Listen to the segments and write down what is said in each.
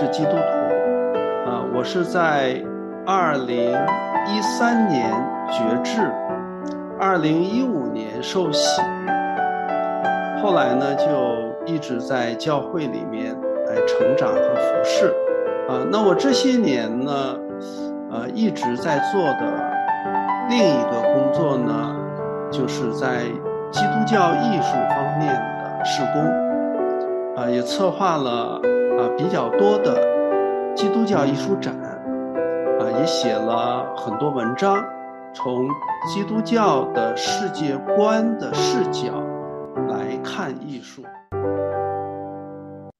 是基督徒，啊，我是在二零一三年觉志，二零一五年受洗，后来呢就一直在教会里面来成长和服侍，啊，那我这些年呢，呃，一直在做的另一个工作呢，就是在基督教艺术方面的施工。啊，也策划了啊比较多的基督教艺术展，啊，也写了很多文章，从基督教的世界观的视角来看艺术。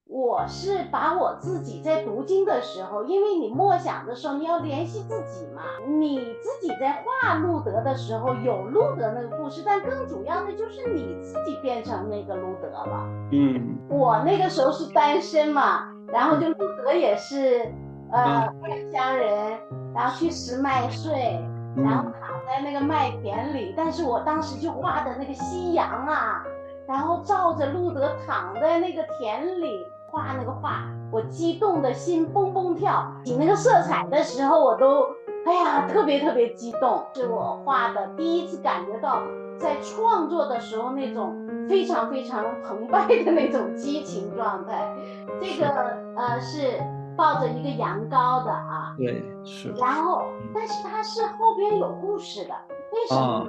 我是把我自己在读经的时候，因为你默想的时候，你要联系自己嘛。你自己在画路德的时候，有路德那个故事，但更主要的就是你自己变成那个路德了。嗯，我那个时候是单身嘛，然后就路德也是呃外乡人，然后去拾麦穗，然后躺在那个麦田里，但是我当时就画的那个夕阳啊，然后照着路德躺在那个田里。画那个画，我激动的心蹦蹦跳。洗那个色彩的时候，我都哎呀，特别特别激动。是我画的第一次感觉到，在创作的时候那种非常非常澎湃的那种激情状态。这个呃是抱着一个羊羔的啊，对，是。然后，但是它是后边有故事的，为什么？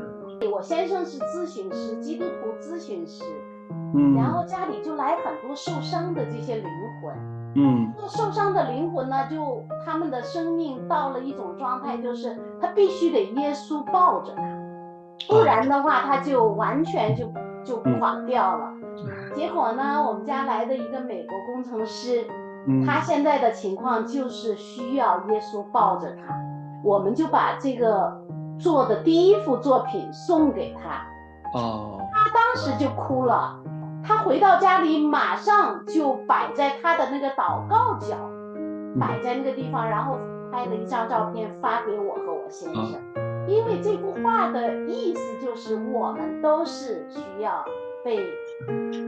我先生是咨询师，基督徒咨询师。嗯，然后家里就来很多受伤的这些灵魂，嗯，这受伤的灵魂呢，就他们的生命到了一种状态，就是他必须得耶稣抱着他，不然的话他就完全就就垮掉了。结果呢，我们家来的一个美国工程师，他现在的情况就是需要耶稣抱着他，我们就把这个做的第一幅作品送给他，哦，他当时就哭了。他回到家里，马上就摆在他的那个祷告角，摆在那个地方，然后拍了一张照片发给我和我先生。因为这幅画的意思就是我们都是需要被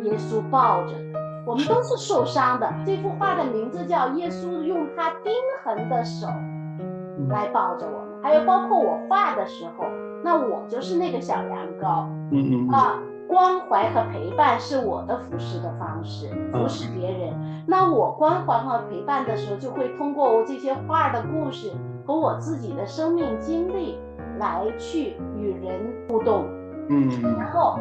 耶稣抱着的，我们都是受伤的。这幅画的名字叫《耶稣用他钉痕的手来抱着我们》，还有包括我画的时候，那我就是那个小羊羔，嗯嗯啊。关怀和陪伴是我的服侍的方式，服侍别人。那我关怀和陪伴的时候，就会通过我这些画的故事和我自己的生命经历来去与人互动，嗯，然后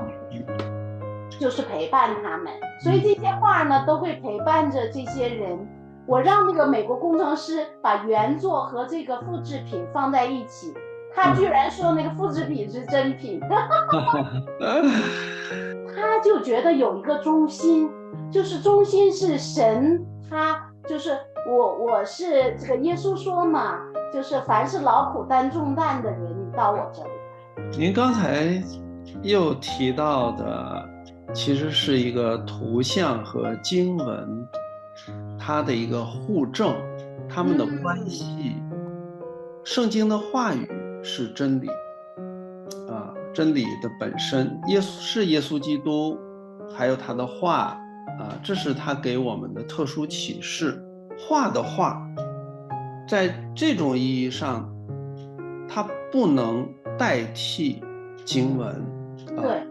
就是陪伴他们。所以这些画呢，都会陪伴着这些人。我让那个美国工程师把原作和这个复制品放在一起。他居然说那个复制品是真品，他就觉得有一个中心，就是中心是神，他就是我，我是这个耶稣说嘛，就是凡是劳苦担重担的人，你到我这里来。您刚才又提到的，其实是一个图像和经文，它的一个互证，它们的关系，圣经的话语。是真理，啊，真理的本身，耶稣是耶稣基督，还有他的话，啊，这是他给我们的特殊启示。话的话，在这种意义上，它不能代替经文，对，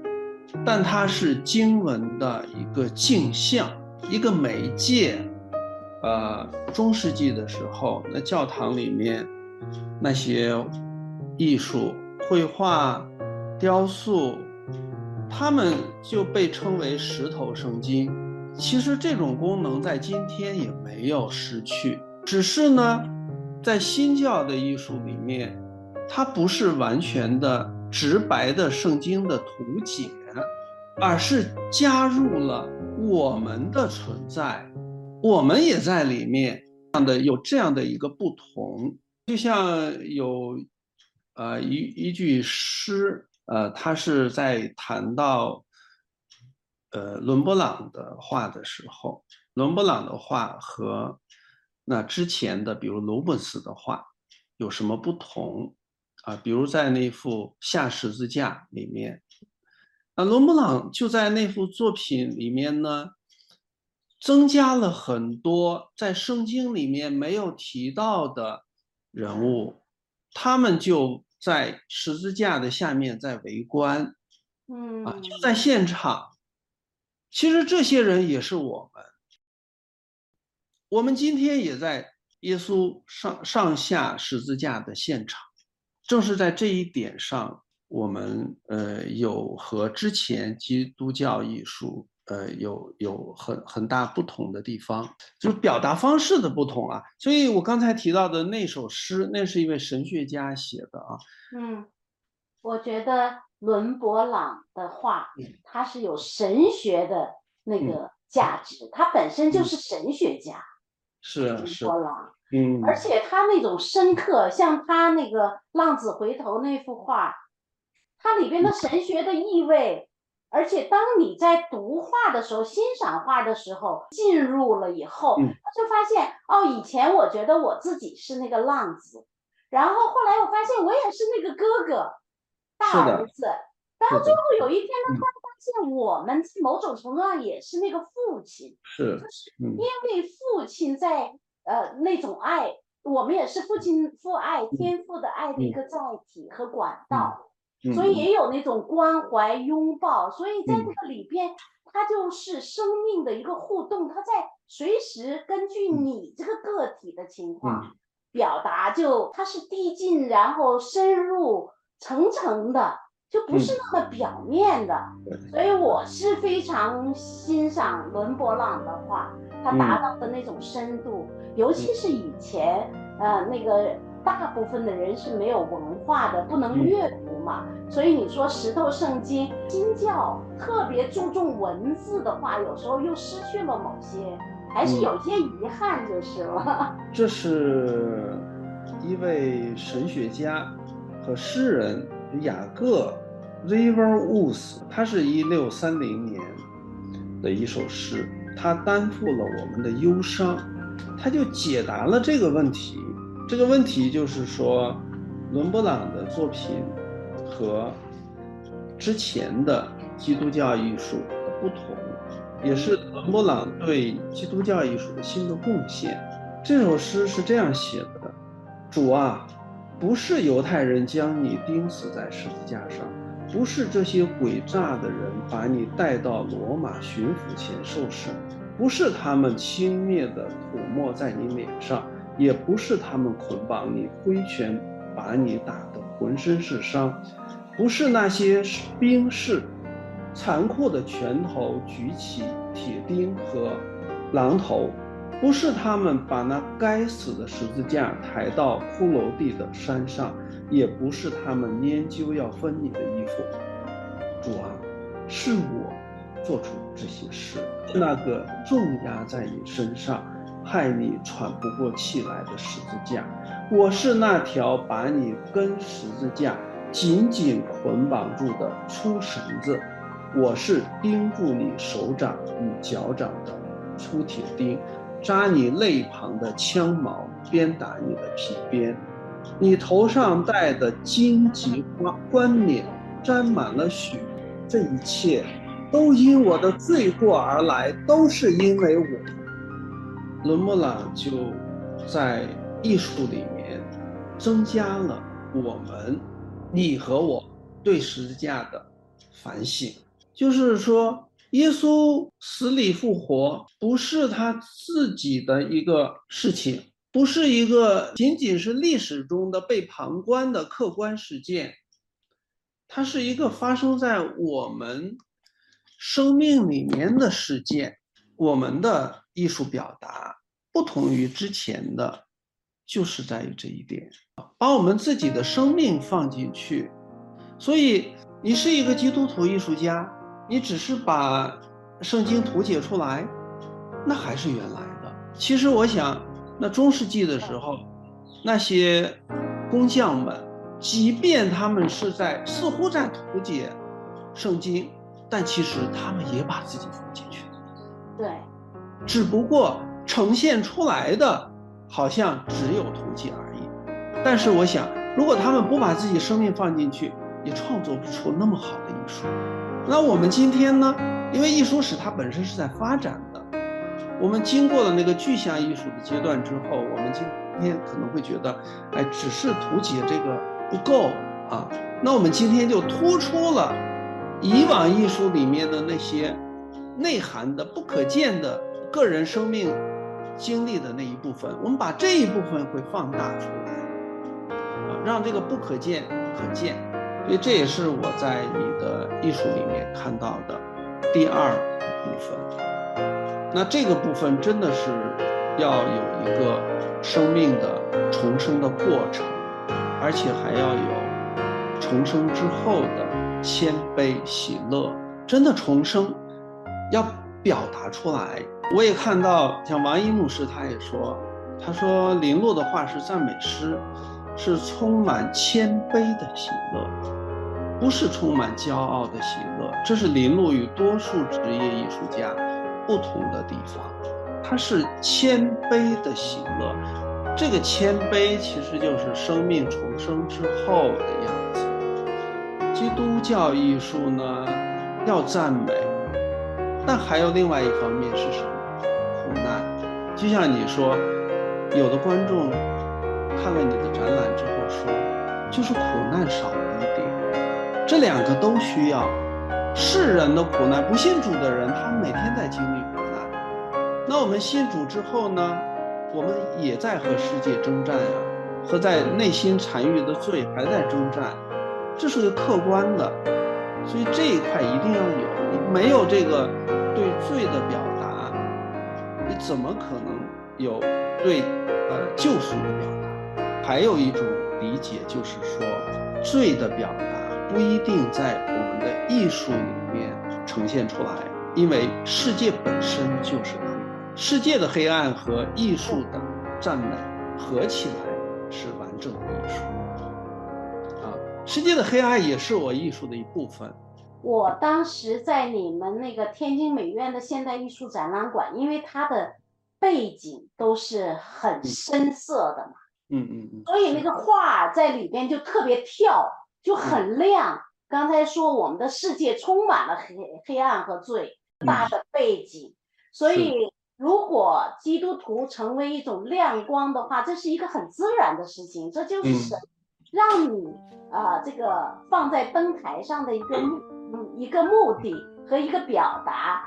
但它是经文的一个镜像，一个媒介。呃，中世纪的时候，那教堂里面那些。艺术、绘画、雕塑，他们就被称为石头圣经。其实这种功能在今天也没有失去，只是呢，在新教的艺术里面，它不是完全的直白的圣经的图解，而是加入了我们的存在，我们也在里面，这样的有这样的一个不同，就像有。呃，一一句诗，呃，他是在谈到，呃，伦勃朗的画的时候，伦勃朗的画和那之前的，比如卢布斯的画有什么不同啊？比如在那幅下十字架里面，那伦勃朗就在那幅作品里面呢，增加了很多在圣经里面没有提到的人物，他们就在十字架的下面在围观，嗯啊，就在现场。其实这些人也是我们，我们今天也在耶稣上上下十字架的现场。正是在这一点上，我们呃有和之前基督教艺术呃有有很很大不同的地方，就是表达方式的不同啊。所以我刚才提到的那首诗，那是一位神学家写的啊。嗯，我觉得伦勃朗的画，他是有神学的那个价值，他本身就是神学家。伦是是，勃朗，嗯，而且他那种深刻，像他那个《浪子回头》那幅画，它里边的神学的意味，而且当你在读画的时候、欣赏画的时候，进入了以后，嗯。他就发现哦，以前我觉得我自己是那个浪子，然后后来我发现我也是那个哥哥、大儿子，然后最后有一天呢，嗯。突然发现我们某种程度上也是那个父亲。是，就是因为父亲在呃那种爱，我们也是父亲父爱天赋的爱的一个载体和管道，嗯所以也有那种关怀拥抱，所以在这嗯个里边，它就是生命的一个互动，它在随时根据嗯你这个个体的情况嗯表达就，它是递进然后深入层层的，就不是那么表面的。对所以我是非常欣赏伦勃朗的画，他达到的那种深度，尤其是以前呃那个大部分的人是没有文化的，不能嗯阅读嘛，所以你说石头圣经，新教特别注重文字的话，有时候又失去了某些，还是嗯。有些遗憾就是了。这是一位神学家和诗人雅各 River Woods，他是一六三零年的一首诗，他担负了我们的忧伤，他就解答了这个问题。这个问题就是说，伦勃朗的作品和之前的基督教艺术的不同，也是伦勃朗对基督教艺术的新的贡献。这首诗是这样写的：“主啊，不是犹太人将你钉死在十字架上，不是这些诡诈的人把你带到罗马巡抚前受审，不是他们轻蔑的吐沫在你脸上，也不是他们捆绑你，挥拳把你打得浑身是伤，不是那些兵士残酷的拳头举起铁钉和榔头。”不是他们把那该死的十字架抬到骷髅地的山上，也不是他们研究要分你的衣服。主啊，是我做出这些事，那个重压在你身上，害你喘不过气来的十字架。我是那条把你跟十字架紧紧捆绑住的粗绳子，我是钉住你手掌与脚掌的粗铁钉。扎你肋旁的枪矛，鞭打你的皮鞭，你头上戴的荆棘花冠冕沾满了血，这一切都因我的罪过而来，都是因为我。伦勃朗就在艺术里面增加了我们，你和我对十字架的反省，就是说。耶稣死里复活不是他自己的一个事情，不是一个仅仅是历史中的被旁观的客观事件，它是一个发生在我们生命里面的事件。我们的艺术表达不同于之前的，就是在于这一点，把我们自己的生命放进去。所以，你是一个基督徒艺术家。你只是把圣经图解出来，那还是原来的。其实我想，那中世纪的时候，那些工匠们，即便他们是在似乎在图解圣经，但其实他们也把自己放进去。对，只不过呈现出来的好像只有图解而已。但是我想，如果他们不把自己生命放进去，也创作不出那么好的艺术。那我们今天呢？因为艺术史它本身是在发展的，我们经过了那个具象艺术的阶段之后，我们今天可能会觉得，哎，只是图解这个不够啊。那我们今天就突出了以往艺术里面的那些内涵的不可见的个人生命经历的那一部分，我们把这一部分会放大出来，啊，让这个不可见可见。所以这也是我在你的艺术里面看到的第二部分。那这个部分真的是要有一个生命的重生的过程，而且还要有重生之后的谦卑喜乐。真的重生要表达出来。我也看到，像王一牧师他也说，他说林落的话是赞美诗，是充满谦卑的喜乐，不是充满骄傲的喜乐。这是林落与多数职业艺术家。不同的地方，他是谦卑的喜乐。这个谦卑其实就是生命重生之后的样子。基督教艺术呢，要赞美，但还有另外一方面是什么？苦难。就像你说，有的观众看了你的展览之后说，就是苦难少了一点。这两个都需要。世人的苦难，不信主的人，他们每天在经历苦难。那我们信主之后呢？我们也在和世界征战呀，和在内心残余的罪还在征战，这是个客观的。所以这一块一定要有，你没有这个对罪的表达，你怎么可能有对呃救赎的表达？还有一种理解就是说，罪的表达。不一定在我们的艺术里面呈现出来，因为世界本身就是黑暗，世界的黑暗和艺术的赞美合起来是完整的艺术。啊，世界的黑暗也是我艺术的一部分。我当时在你们那个天津美院的现代艺术展览馆，因为它的背景都是很深色的嘛，嗯嗯嗯，所以那个画在里边就特别跳。就很亮。刚才说我们的世界充满了黑黑暗和罪大的背景，所以如果基督徒成为一种亮光的话，这是一个很自然的事情。这就是神让你啊，这个放在灯台上的一个目嗯一个目的和一个表达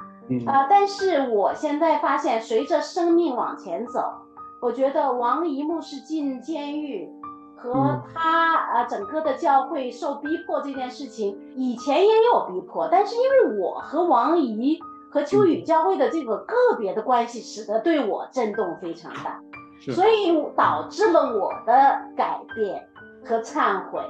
啊。但是我现在发现，随着生命往前走，我觉得王一木是进监狱。和他啊，整个的教会受逼迫这件事情，以前也有逼迫，但是因为我和王姨和秋雨教会的这个个别的关系，使得对我震动非常大，所以导致了我的改变和忏悔，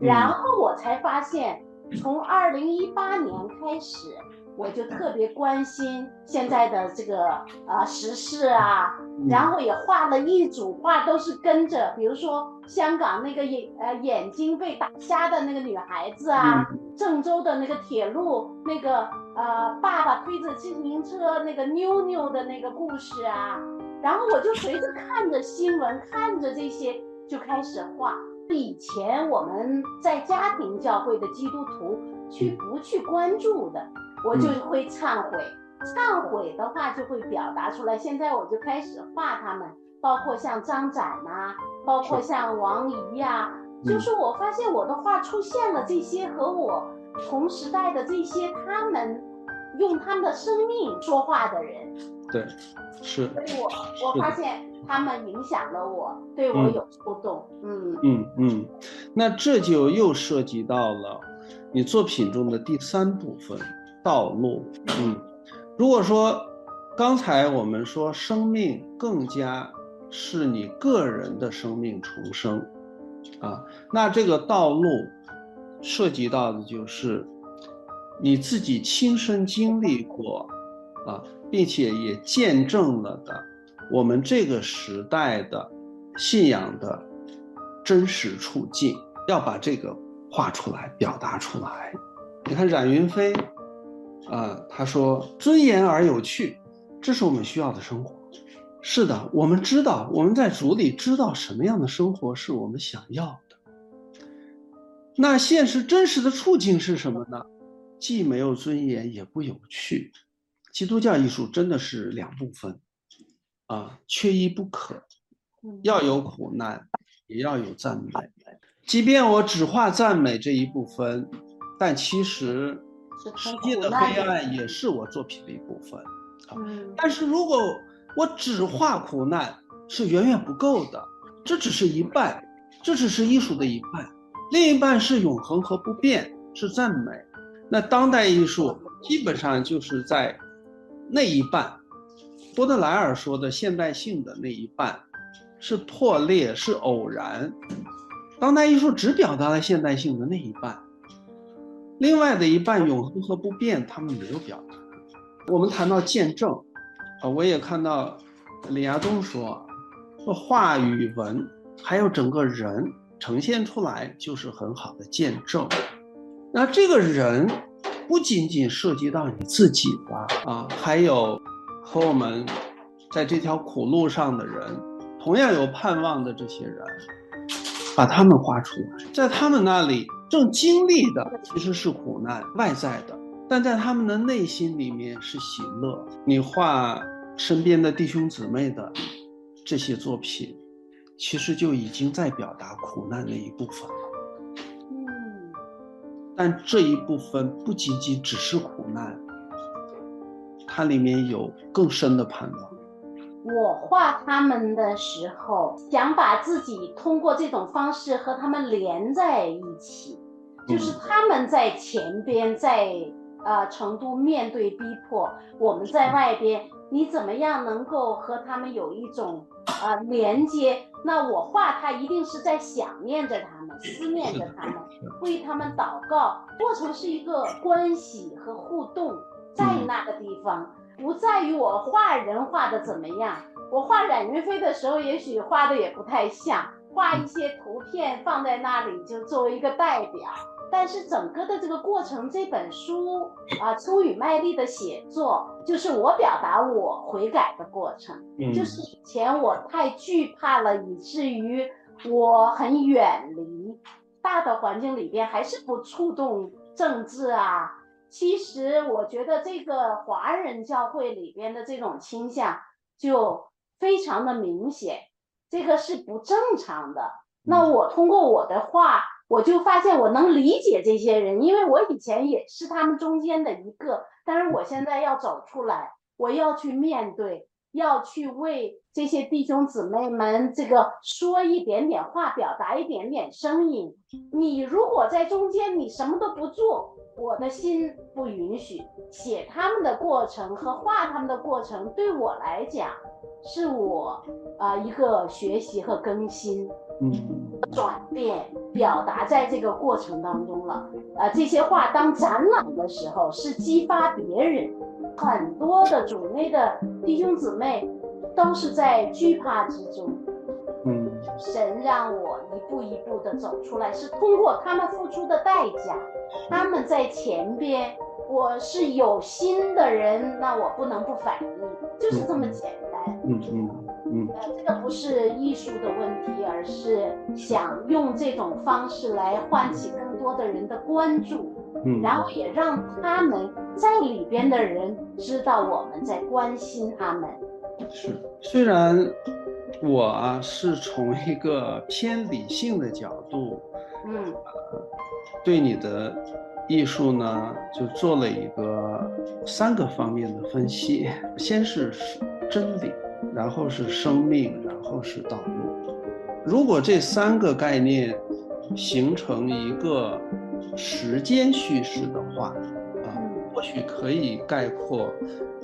然后我才发现，从二零一八年开始。我就特别关心现在的这个呃时事啊，然后也画了一组画，都是跟着，比如说香港那个眼呃眼睛被打瞎的那个女孩子啊，郑州的那个铁路那个呃爸爸推着自行车那个妞妞的那个故事啊，然后我就随着看着新闻，看着这些就开始画。以前我们在家庭教会的基督徒去不去关注的。我就会忏悔，忏悔的话就会表达出来。现在我就开始画他们，包括像张展呐，包括像王怡呀，就是我发现我的画出现了这些和我同时代的这些他们用他们的生命说话的人，对，是。所以我我发现他们影响了我，对我有触动。嗯嗯嗯，那这就又涉及到了你作品中的第三部分。道路，嗯，如果说刚才我们说生命更加是你个人的生命重生，啊，那这个道路涉及到的就是你自己亲身经历过，啊，并且也见证了的我们这个时代的信仰的真实处境，要把这个画出来，表达出来。你看冉云飞。啊，他说尊严而有趣，这是我们需要的生活。是的，我们知道我们在主里知道什么样的生活是我们想要的。那现实真实的处境是什么呢？既没有尊严，也不有趣。基督教艺术真的是两部分，啊，缺一不可，要有苦难，也要有赞美。即便我只画赞美这一部分，但其实世界的黑暗也是我作品的一部分。啊，但是如果我只画苦难，是远远不够的。这只是一半，这只是艺术的一半，另一半是永恒和不变，是赞美。那当代艺术基本上就是在那一半，波德莱尔说的现代性的那一半，是破裂，是偶然。当代艺术只表达了现代性的那一半，另外的一半永恒和不变，他们没有表达。我们谈到见证，啊，我也看到李亚东说。话语文，还有整个人呈现出来，就是很好的见证。那这个人不仅仅涉及到你自己的啊，还有和我们在这条苦路上的人，同样有盼望的这些人，把他们画出来，在他们那里正经历的其实是苦难，外在的，但在他们的内心里面是喜乐。你画身边的弟兄姊妹的。这些作品，其实就已经在表达苦难的一部分但这一部分不仅仅只是苦难，它里面有更深的盼望。我画他们的时候，想把自己通过这种方式和他们连在一起，就是他们在前边，在呃成都面对逼迫，我们在外边，你怎么样能够和他们有一种？啊，连接。那我画他一定是在想念着他们，思念着他们，为他们祷告。过程是一个关系和互动，在那个地方，不在于我画人画的怎么样。我画冉云飞的时候，也许画的也不太像，画一些图片放在那里，就作为一个代表。但是整个的这个过程，这本书啊，粗与卖力的写作，就是我表达我悔改的过程。嗯，就是以前我太惧怕了，以至于我很远离大的环境里边，还是不触动政治啊。其实我觉得这个华人教会里边的这种倾向就非常的明显，这个是不正常的。那我通过我的话。我就发现我能理解这些人，因为我以前也是他们中间的一个，但是我现在要走出来，我要去面对，要去为这些弟兄姊妹们这个说一点点话，表达一点点声音。你如果在中间，你什么都不做，我的心不允许。写他们的过程和画他们的过程，对我来讲，是我啊一个学习和更新。嗯，转变表达在这个过程当中了。呃，这些话当展览的时候是激发别人，很多的主内的弟兄姊妹都是在惧怕之中。嗯，神让我一步一步的走出来，是通过他们付出的代价，他们在前边。我是有心的人，那我不能不反应，就是这么简单。嗯嗯嗯。呃，这个不是艺术的问题，而是想用这种方式来唤起更多的人的关注，嗯，然后也让他们在里边的人知道我们在关心他们。是，虽然我啊是从一个偏理性的角度，嗯，对你的。艺术呢，就做了一个三个方面的分析，先是真理，然后是生命，然后是道路。如果这三个概念形成一个时间叙事的话，啊，或许可以概括，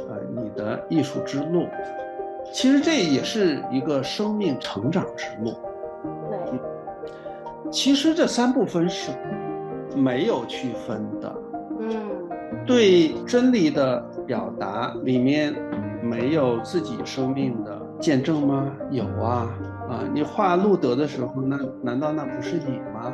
呃，你的艺术之路。其实这也是一个生命成长之路。对。其实这三部分是。没有区分的，嗯，对真理的表达里面没有自己生命的见证吗？有啊，啊，你画路德的时候，那难道那不是你吗？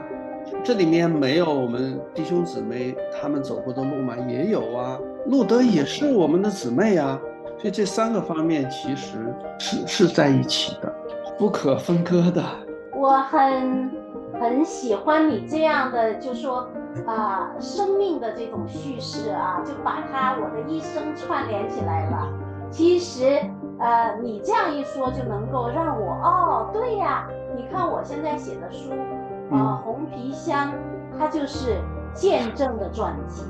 这里面没有我们弟兄姊妹他们走过的路吗？也有啊，路德也是我们的姊妹啊，所以这三个方面其实是是在一起的，不可分割的。我很。很喜欢你这样的，就说啊生命的这种叙事啊，就把它我的一生串联起来了。其实，呃，你这样一说，就能够让我哦，对呀，你看我现在写的书，啊，红皮箱，它就是见证的传记，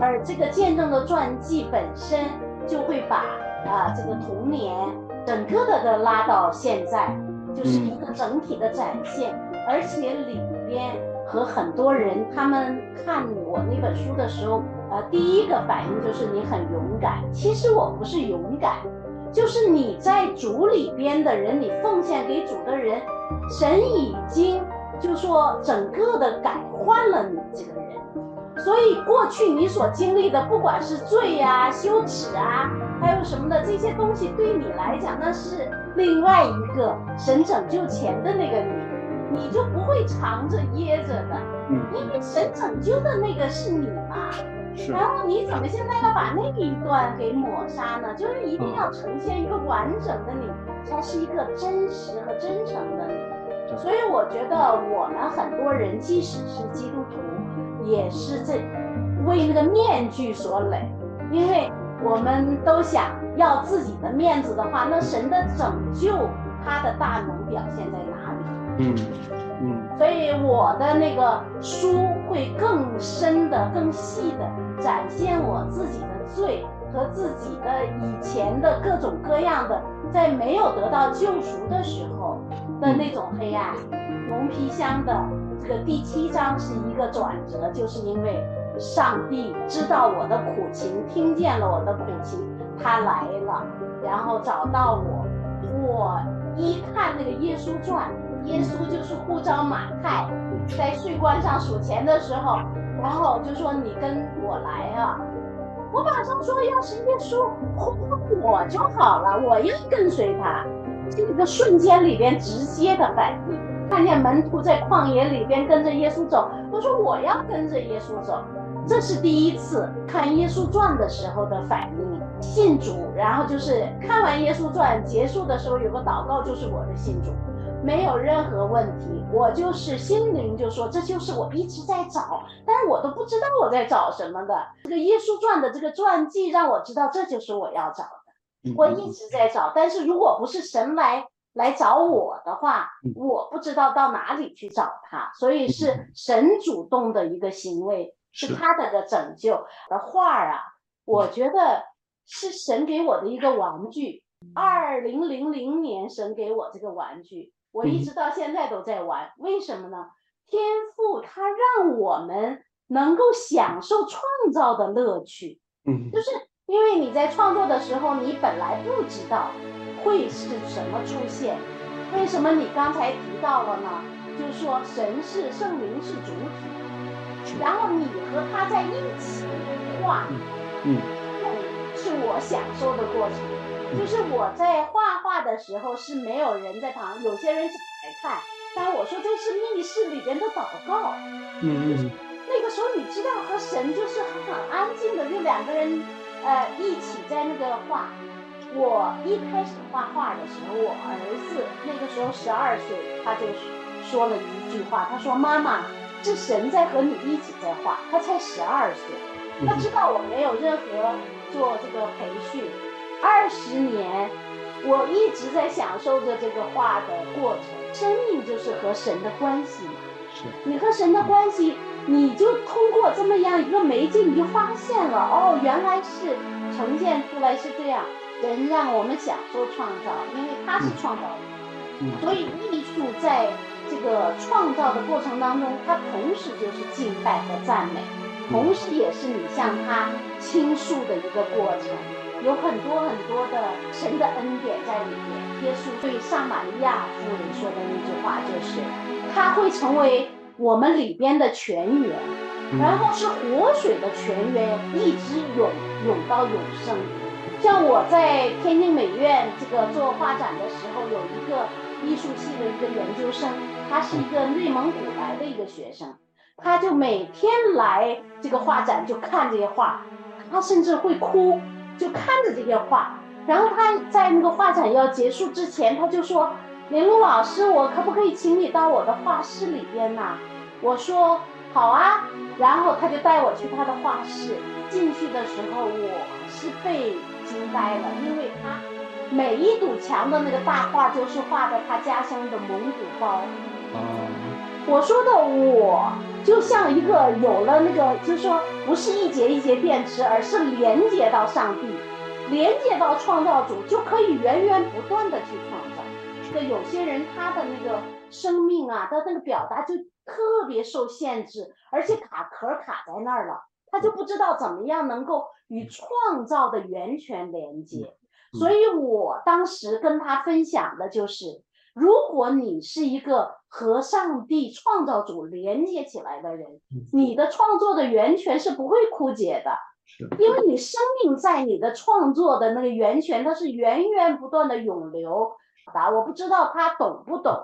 而这个见证的传记本身就会把啊这个童年整个的的拉到现在，就是一个整体的展现，而且里边和很多人他们看我那本书的时候。呃，第一个反应就是你很勇敢。其实我不是勇敢，就是你在主里边的人，你奉献给主的人，神已经就说整个的改换了你这个人。所以过去你所经历的，不管是罪呀、羞耻啊，还有什么的这些东西，对你来讲那是另外一个神拯救前的那个你，你就不会藏着掖着的，因为神拯救的那个是你嘛。然后你怎么现在要把那一段给抹杀呢？就是一定要呈现一个完整的你，才是一个真实和真诚的你。所以我觉得我们很多人，即使是基督徒，也是这为那个面具所累，因为我们都想要自己的面子的话，那神的拯救，他的大能表现在哪里？嗯。所以我的那个书会更深的、更细的展现我自己的罪和自己的以前的各种各样的，在没有得到救赎的时候的那种黑暗。蒙皮箱的这个第七章是一个转折，就是因为上帝知道我的苦情，听见了我的苦情，他来了，然后找到我。我一看那个耶稣传。耶稣就是呼召马太，在税关上数钱的时候，然后就说你跟我来啊！我马上说，要是耶稣呼我就好了，我要跟随他。这个瞬间里边直接的反应，看见门徒在旷野里边跟着耶稣走，我说我要跟着耶稣走。这是第一次看耶稣传的时候的反应，信主，然后就是看完耶稣传结束的时候有个祷告，就是我的信主。没有任何问题，我就是心灵就说这就是我一直在找，但是我都不知道我在找什么的。这个耶稣传的这个传记让我知道这就是我要找的，我一直在找，但是如果不是神来来找我的话，我不知道到哪里去找他，所以是神主动的一个行为，是他的个拯救。的画儿啊，我觉得是神给我的一个玩具，二零零零年神给我这个玩具。我一直到现在都在玩，为什么呢？天赋它让我们能够享受创造的乐趣。嗯，就是因为你在创作的时候，你本来不知道会是什么出现。为什么你刚才提到了呢？就是说神是圣灵是主体，然后你和他在一起画，嗯，是我享受的过程。就是我在画画的时候是没有人在旁，有些人想来看，但我说这是密室里边的祷告。嗯嗯。那个时候你知道和神就是很安静的，就两个人呃一起在那个画。我一开始画画的时候，我儿子那个时候十二岁，他就说了一句话，他说：“妈妈，是神在和你一起在画。”他才十二岁，他知道我没有任何做这个培训。二十年，我一直在享受着这个画的过程。生命就是和神的关系嘛。是。你和神的关系，你就通过这么样一个媒介，你就发现了哦，原来是呈现出来是这样。人让我们享受创造，因为他是创造者。嗯。所以艺术在这个创造的过程当中，它同时就是敬拜和赞美，同时也是你向他倾诉的一个过程。有很多很多的神的恩典在里面。耶稣对撒玛利亚夫人说的那句话就是：他会成为我们里边的泉源，然后是活水的泉源，一直涌涌到永生。像我在天津美院这个做画展的时候，有一个艺术系的一个研究生，他是一个内蒙古来的一个学生，他就每天来这个画展就看这些画，他甚至会哭。就看着这些画，然后他在那个画展要结束之前，他就说：“林璐老师，我可不可以请你到我的画室里边呢？”我说：“好啊。然后他就带我去他的画室，进去的时候我是被惊呆了，因为他每一堵墙的那个大画就是画的他家乡的蒙古包。哦，我说的我就像一个有了那个，就是说不是一节一节电池，而是连接到上帝，连接到创造主，就可以源源不断的去创造。这个有些人他的那个生命啊，他那个表达就特别受限制，而且卡壳卡在那儿了，他就不知道怎么样能够与创造的源泉连接。所以我当时跟他分享的就是，如果你是一个和上帝创造主连接起来的人，你的创作的源泉是不会枯竭的，因为你生命在你的创作的那个源泉，它是源源不断的涌流。答我不知道他懂不懂，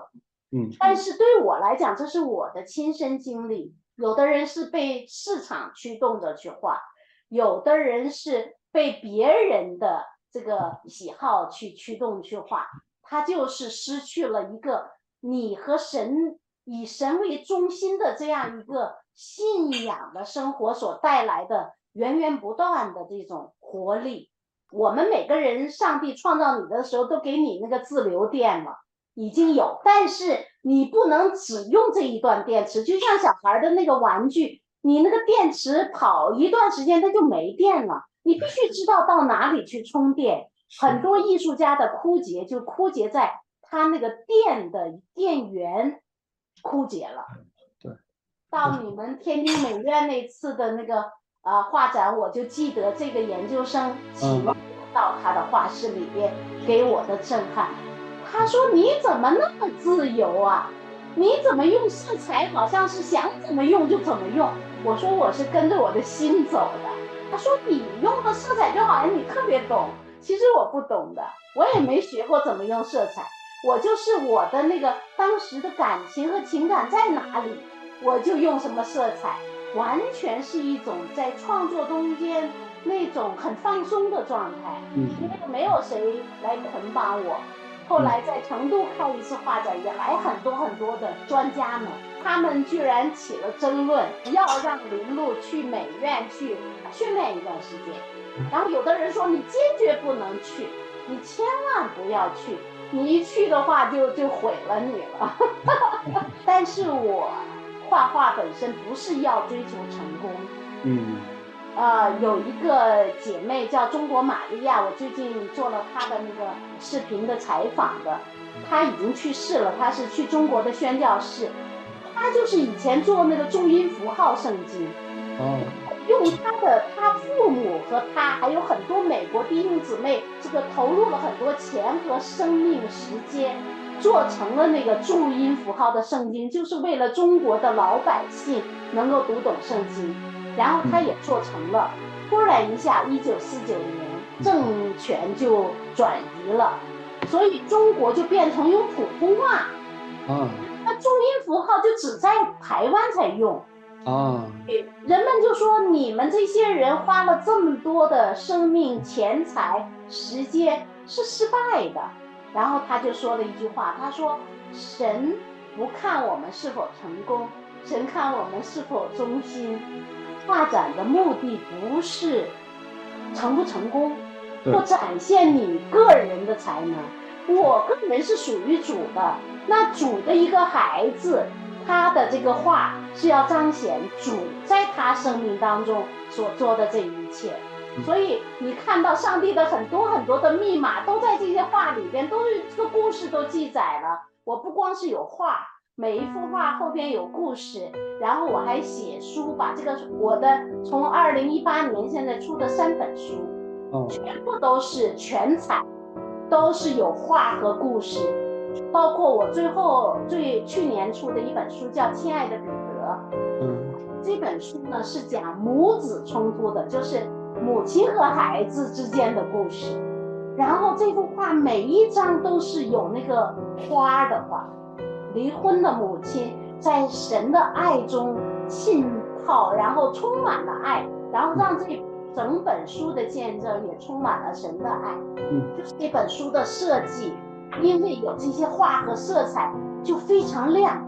嗯，但是对我来讲，这是我的亲身经历。有的人是被市场驱动着去画，有的人是被别人的这个喜好去驱动去画，他就是失去了一个你和神以神为中心的这样一个信仰的生活所带来的源源不断的这种活力。我们每个人，上帝创造你的时候都给你那个自留电了，已经有，但是你不能只用这一段电池，就像小孩的那个玩具，你那个电池跑一段时间它就没电了，你必须知道到哪里去充电。很多艺术家的枯竭就枯竭在他那个电的电源枯竭了。对，到你们天津美院那次的那个。呃，画展我就记得这个研究生请我到他的画室里边给我的震撼。他说：“你怎么那么自由啊？你怎么用色彩好像是想怎么用就怎么用？”我说：“我是跟着我的心走的。”他说：“你用的色彩就好像你特别懂，其实我不懂的，我也没学过怎么用色彩，我就是我的那个当时的感情和情感在哪里，我就用什么色彩。”完全是一种在创作中间那种很放松的状态，嗯，因为没有谁来捆绑我。后来在成都开一次画展，也来很多很多的专家们，他们居然起了争论，要让林路去美院去训练一段时间。然后有的人说你坚决不能去，你千万不要去，你一去的话就就毁了你了。但是我。画画本身不是要追求成功，嗯，呃，有一个姐妹叫中国玛利亚，我最近做了她的那个视频的采访的，她已经去世了，她是去中国的宣教士，她就是以前做那个注音符号圣经，哦，用他的他父母和他还有很多美国弟兄姊妹，这个投入了很多钱和生命时间。做成了那个注音符号的圣经，就是为了中国的老百姓能够读懂圣经。然后他也做成了，突然一下，一九四九年政权就转移了，所以中国就变成用普通话。嗯，那注音符号就只在台湾才用。啊，人们就说你们这些人花了这么多的生命、钱财、时间是失败的。然后他就说了一句话，他说：“神不看我们是否成功，神看我们是否忠心。画展的目的不是成不成功，不展现你个人的才能。我个人是属于主的，那主的一个孩子，他的这个画是要彰显主在他生命当中所做的这一切。”所以你看到上帝的很多很多的密码都在这些画里边，都是这个故事都记载了。我不光是有画，每一幅画后边有故事，然后我还写书，把这个我的从二零一八年现在出的三本书，哦，全部都是全彩，都是有画和故事，包括我最后最去年出的一本书叫《亲爱的彼得》，嗯，这本书呢是讲母子冲突的，就是。母亲和孩子之间的故事，然后这幅画每一张都是有那个花的画，离婚的母亲在神的爱中浸泡，然后充满了爱，然后让这整本书的见证也充满了神的爱。嗯，就是这本书的设计，因为有这些画和色彩，就非常亮。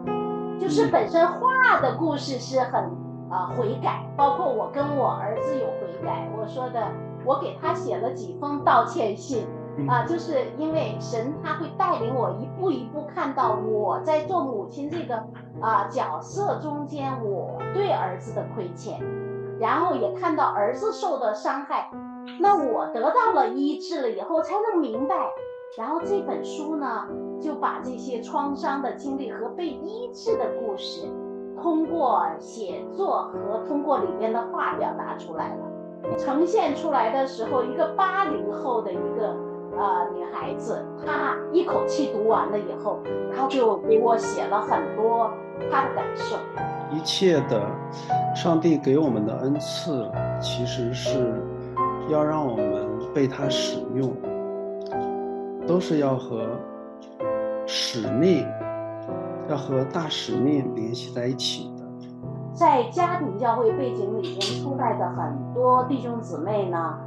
就是本身画的故事是很啊悔改，包括我跟我儿子有悔改。我说的，我给他写了几封道歉信啊，就是因为神他会带领我一步一步看到我在做母亲这个啊角色中间我对儿子的亏欠，然后也看到儿子受的伤害，那我得到了医治了以后才能明白。然后这本书呢，就把这些创伤的经历和被医治的故事，通过写作和通过里面的话表达出来了。呈现出来的时候，一个八零后的一个呃女孩子，她一口气读完了以后，她就给我写了很多她的感受。一切的，上帝给我们的恩赐，其实是要让我们被他使用。都是要和使命，要和大使命联系在一起的。在家庭教会背景里面出来的很多弟兄姊妹呢，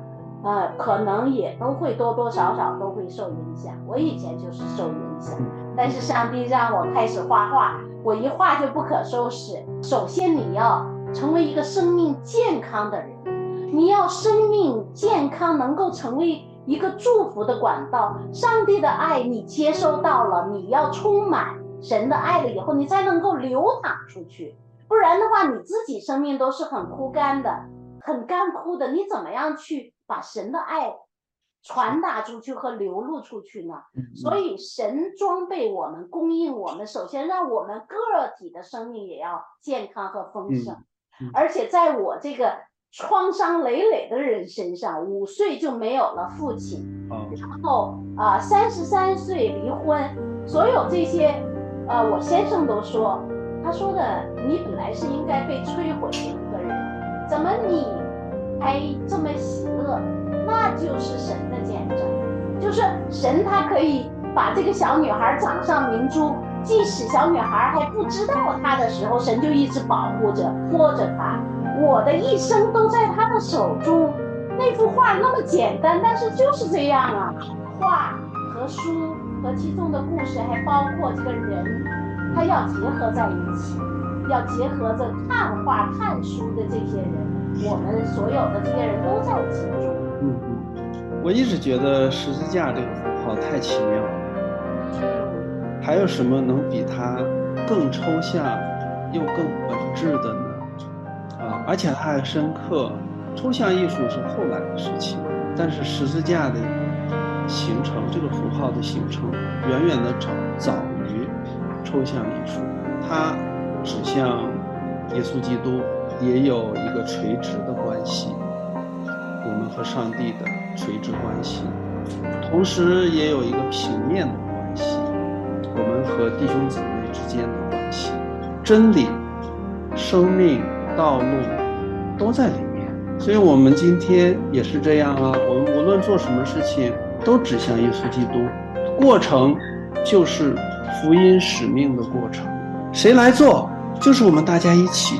呃，可能也都会多多少少都会受影响。我以前就是受影响，但是上帝让我开始画画，我一画就不可收拾。首先你要成为一个生命健康的人，你要生命健康能够成为。一个祝福的管道，上帝的爱你接收到了，你要充满神的爱了以后，你才能够流淌出去。不然的话，你自己生命都是很枯干的，很干枯的。你怎么样去把神的爱传达出去和流露出去呢？所以，神装备我们，供应我们，首先让我们个体的生命也要健康和丰盛。而且，在我这个。创伤累累的人身上，五岁就没有了父亲，然后啊，三十三岁离婚，所有这些，呃，我先生都说，他说的，你本来是应该被摧毁的一个人，怎么你还这么喜乐？那就是神的见证，就是神他可以把这个小女孩掌上明珠，即使小女孩还不知道他的时候，神就一直保护着、托着她。我的一生都在他的手中，那幅画那么简单，但是就是这样啊。画和书和其中的故事，还包括这个人，他要结合在一起，要结合着看画看书的这些人，我们所有的这些人都在其中。嗯嗯，我一直觉得十字架这个符号太奇妙了，还有什么能比它更抽象又更本质的？而且它还深刻，抽象艺术是后来的事情，但是十字架的形成，这个符号的形成，远远的早早于抽象艺术。它指向耶稣基督，也有一个垂直的关系，我们和上帝的垂直关系，同时也有一个平面的关系，我们和弟兄姊妹之间的关系，真理、生命。道路都在里面，所以我们今天也是这样啊。我们无论做什么事情，都指向耶稣基督，过程就是福音使命的过程。谁来做，就是我们大家一起。